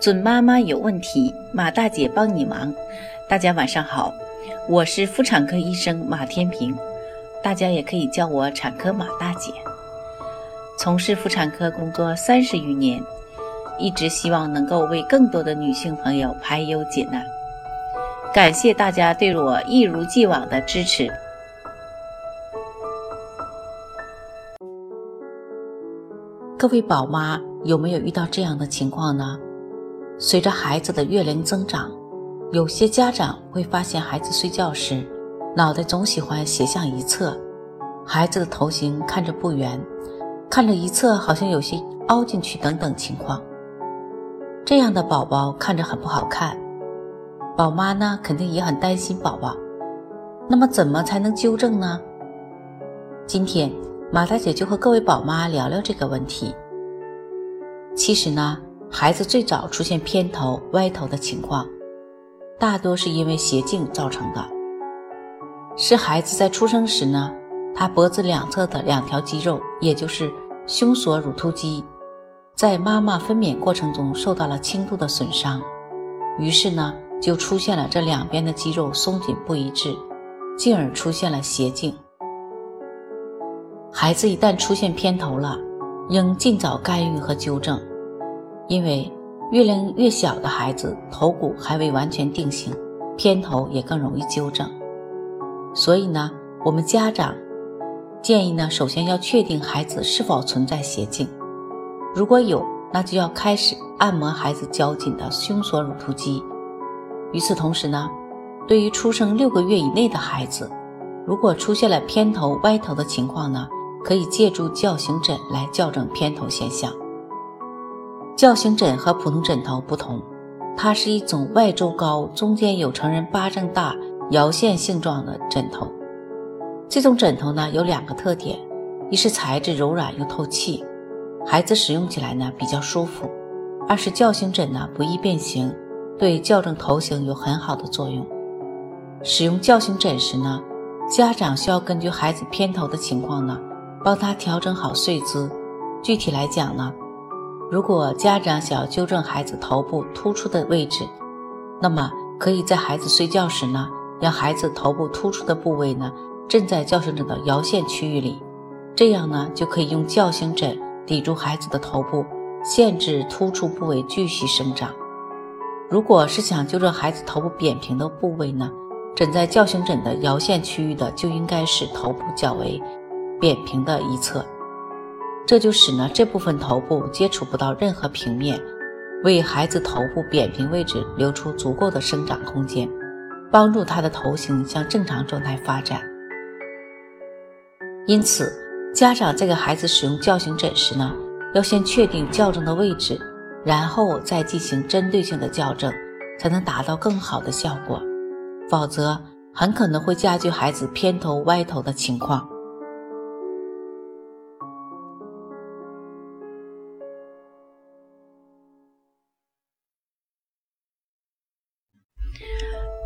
准妈妈有问题，马大姐帮你忙。大家晚上好，我是妇产科医生马天平，大家也可以叫我产科马大姐。从事妇产科工作三十余年，一直希望能够为更多的女性朋友排忧解难。感谢大家对我一如既往的支持。各位宝妈有没有遇到这样的情况呢？随着孩子的月龄增长，有些家长会发现孩子睡觉时，脑袋总喜欢斜向一侧，孩子的头型看着不圆，看着一侧好像有些凹进去等等情况。这样的宝宝看着很不好看，宝妈呢肯定也很担心宝宝。那么怎么才能纠正呢？今天马大姐就和各位宝妈聊聊这个问题。其实呢。孩子最早出现偏头、歪头的情况，大多是因为斜颈造成的。是孩子在出生时呢，他脖子两侧的两条肌肉，也就是胸锁乳突肌，在妈妈分娩过程中受到了轻度的损伤，于是呢，就出现了这两边的肌肉松紧不一致，进而出现了斜颈。孩子一旦出现偏头了，应尽早干预和纠正。因为月龄越小的孩子头骨还未完全定型，偏头也更容易纠正。所以呢，我们家长建议呢，首先要确定孩子是否存在斜颈，如果有，那就要开始按摩孩子较紧的胸锁乳突肌。与此同时呢，对于出生六个月以内的孩子，如果出现了偏头、歪头的情况呢，可以借助矫形枕来校正偏头现象。叫形枕和普通枕头不同，它是一种外周高、中间有成人巴掌大摇线性状的枕头。这种枕头呢有两个特点：一是材质柔软又透气，孩子使用起来呢比较舒服；二是矫形枕呢不易变形，对校正头型有很好的作用。使用矫形枕时呢，家长需要根据孩子偏头的情况呢，帮他调整好睡姿。具体来讲呢。如果家长想要纠正孩子头部突出的位置，那么可以在孩子睡觉时呢，让孩子头部突出的部位呢枕在矫形枕的摇线区域里，这样呢就可以用矫形枕抵住孩子的头部，限制突出部位继续生长。如果是想纠正孩子头部扁平的部位呢，枕在矫形枕的摇线区域的就应该是头部较为扁平的一侧。这就使呢这部分头部接触不到任何平面，为孩子头部扁平位置留出足够的生长空间，帮助他的头型向正常状态发展。因此，家长在给孩子使用矫形枕时呢，要先确定校正的位置，然后再进行针对性的校正，才能达到更好的效果。否则，很可能会加剧孩子偏头歪头的情况。